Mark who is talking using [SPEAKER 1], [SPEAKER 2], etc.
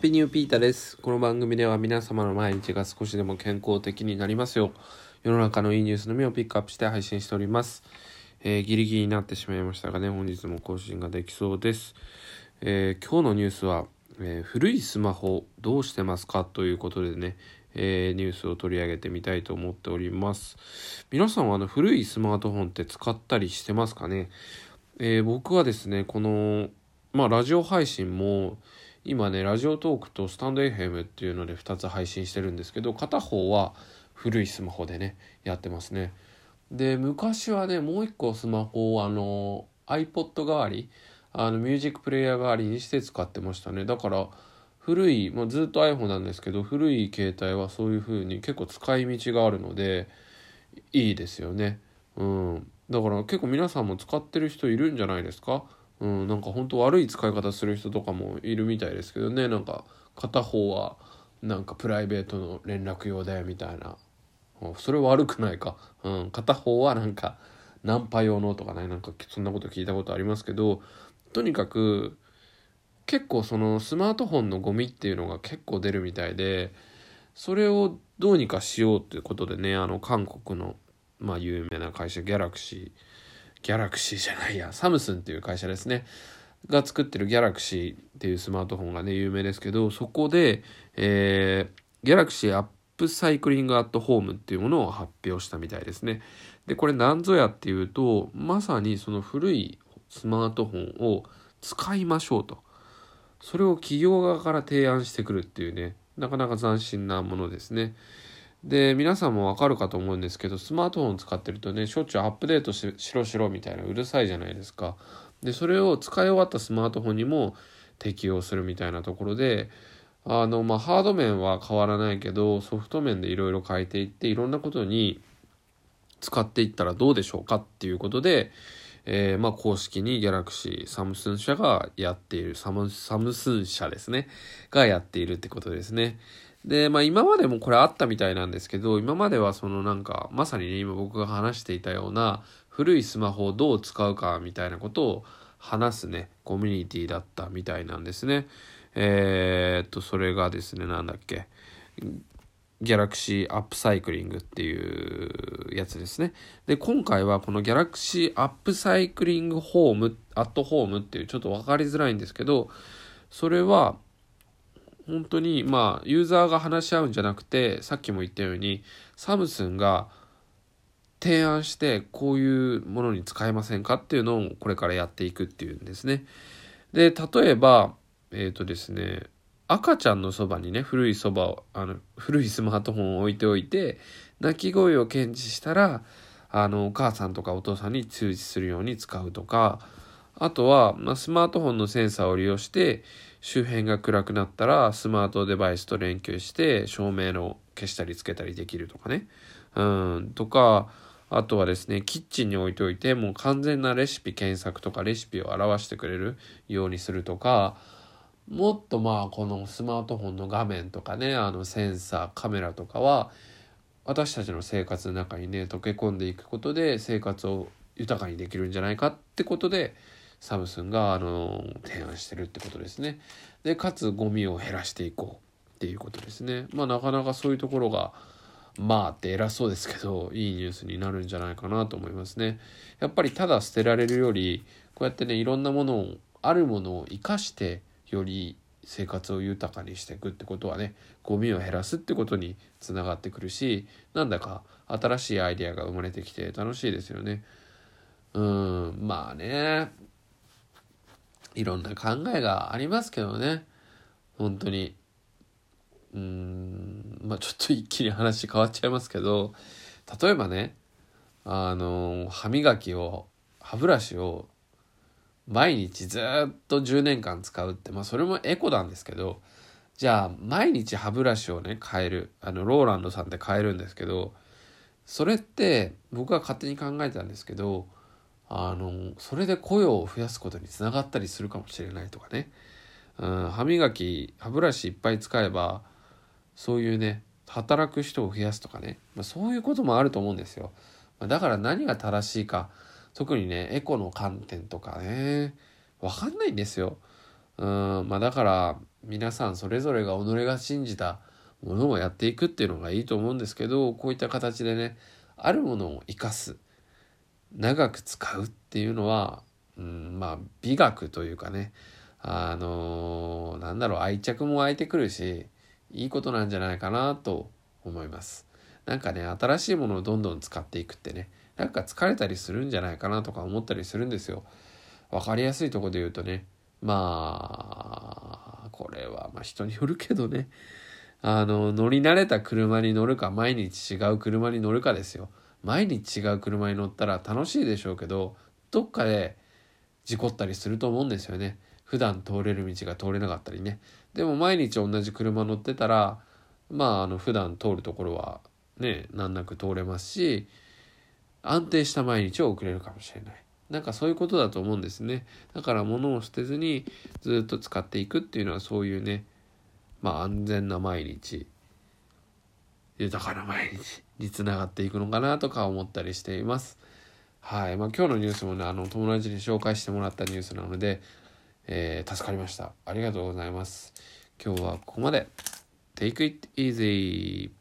[SPEAKER 1] ピニューピータです。この番組では皆様の毎日が少しでも健康的になりますよう、世の中のいいニュースのみをピックアップして配信しております。えー、ギリギリになってしまいましたがね、本日も更新ができそうです。えー、今日のニュースは、えー、古いスマホどうしてますかということでね、えニュースを取り上げてみたいと思っております。皆さんはあの古いスマートフォンって使ったりしてますかね、え僕はですね、この、まあラジオ配信も、今ねラジオトークとスタンド FM っていうので2つ配信してるんですけど片方は古いスマホでねやってますね。で昔はねもう一個スマホをあの iPod 代わりあのミュージックプレイヤー代わりにして使ってましたね。だから古い、まあ、ずっと iPhone なんですけど古い携帯はそういう風に結構使い道があるのでいいですよね。うん。だから結構皆さんも使ってる人いるんじゃないですか？うん、なんか本当悪い使い方する人とかもいるみたいですけどね。なんか片方はなんかプライベートの連絡用だよみたいな、それ悪くないか、うん、片方はなんかナンパ用のとかね。なんかそんなこと聞いたことありますけど。とにかく結構そのスマートフォンのゴミっていうのが結構出るみたいでそれをどうにかしようっていうことでね。あの韓国のまあ有名な会社ギャラクシーギャラクシーじゃないや、サムスンっていう会社ですね。が作ってるギャラクシーっていうスマートフォンがね、有名ですけど、そこで、えー、ギャラクシーアップサイクリングアットホームっていうものを発表したみたいですね。で、これ何ぞやっていうと、まさにその古いスマートフォンを使いましょうと。それを企業側から提案してくるっていうね、なかなか斬新なものですね。で皆さんもわかるかと思うんですけどスマートフォン使ってるとねしょっちゅうアップデートしろしろみたいなうるさいじゃないですかでそれを使い終わったスマートフォンにも適用するみたいなところであのまあハード面は変わらないけどソフト面でいろいろ変えていっていろんなことに使っていったらどうでしょうかっていうことで、えー、まあ公式にギャラクシーサムスン社がやっているサムサムスン社ですねがやっているってことですね。で、まあ今までもこれあったみたいなんですけど、今まではそのなんか、まさにね、今僕が話していたような古いスマホをどう使うかみたいなことを話すね、コミュニティだったみたいなんですね。えー、っと、それがですね、なんだっけ。ギャラクシーアップサイクリングっていうやつですね。で、今回はこのギャラクシーアップサイクリングホーム、アットホームっていうちょっと分かりづらいんですけど、それは、本当にまあユーザーが話し合うんじゃなくてさっきも言ったようにサムスンが提案してこういうものに使えませんかっていうのをこれからやっていくっていうんですね。で例えばえっ、ー、とですね赤ちゃんのそばにね古いそばをあの古いスマートフォンを置いておいて鳴き声を検知したらあのお母さんとかお父さんに通知するように使うとかあとは、まあ、スマートフォンのセンサーを利用して周辺が暗くなったらスマートデバイスと連携して照明の消したりつけたりできるとかね。うん、とか、あとはですね、キッチンに置いておいて、もう完全なレシピ検索とかレシピを表してくれるようにするとか、もっとまあこのスマートフォンの画面とかね、あのセンサー、カメラとかは、私たちの生活の中にね、溶け込んでいくことで生活を豊かにできるんじゃないかってことで、サムスンがあの提案してるってことですね。でかつゴミを減らしていこうっていうことですね。まあなかなかそういうところがまあって偉そうですけどいいニュースになるんじゃないかなと思いますね。やっぱりただ捨てられるよりこうやってねいろんなものをあるものを生かしてより生活を豊かにしていくってことはねゴミを減らすってことにつながってくるしなんだか新しいアイデアが生まれてきて楽しいですよね。うんまあねいろんな考えがありますけどね。本当に。うん。まあちょっと一気に話変わっちゃいますけど例えばねあの歯磨きを歯ブラシを毎日ずっと10年間使うってまあそれもエコなんですけどじゃあ毎日歯ブラシをね変えるあのローランドさんって変えるんですけどそれって僕は勝手に考えたんですけどあのそれで雇用を増やすことにつながったりするかもしれないとかね、うん、歯磨き歯ブラシいっぱい使えばそういうね働く人を増やすとかね、まあ、そういうこともあると思うんですよ。だから何が正しいか特にねエコの観点とかね。分かんないんですよ、うんまあ、だから皆さんそれぞれが己が信じたものをやっていくっていうのがいいと思うんですけどこういった形でねあるものを生かす。長く使うっていうのは、うん、まあ美学というかねあのー、なんだろう愛着も湧いてくるしいいことなんじゃないかなと思います。なんかね新しいものをどんどん使っていくってねなんか疲れたりするんじゃないかなとか思ったりするんですよ。分かりやすいとこで言うとねまあこれはまあ人によるけどねあの乗り慣れた車に乗るか毎日違う車に乗るかですよ。毎日違う車に乗ったら楽しいでしょうけどどっかで事故ったりすると思うんですよね。普段通れる道が通れなかったりね。でも毎日同じ車乗ってたらまああの普段通るところはね難なく通れますし安定した毎日を送れるかもしれない。なんかそういうことだと思うんですね。だから物を捨てずにずっと使っていくっていうのはそういうね、まあ安全な毎日、豊かな毎日につながっていくのかなとか思ったりしています。はい。まあ今日のニュースもね、あの友達に紹介してもらったニュースなので、えー、助かりました。ありがとうございます。今日はここまで。Take it easy.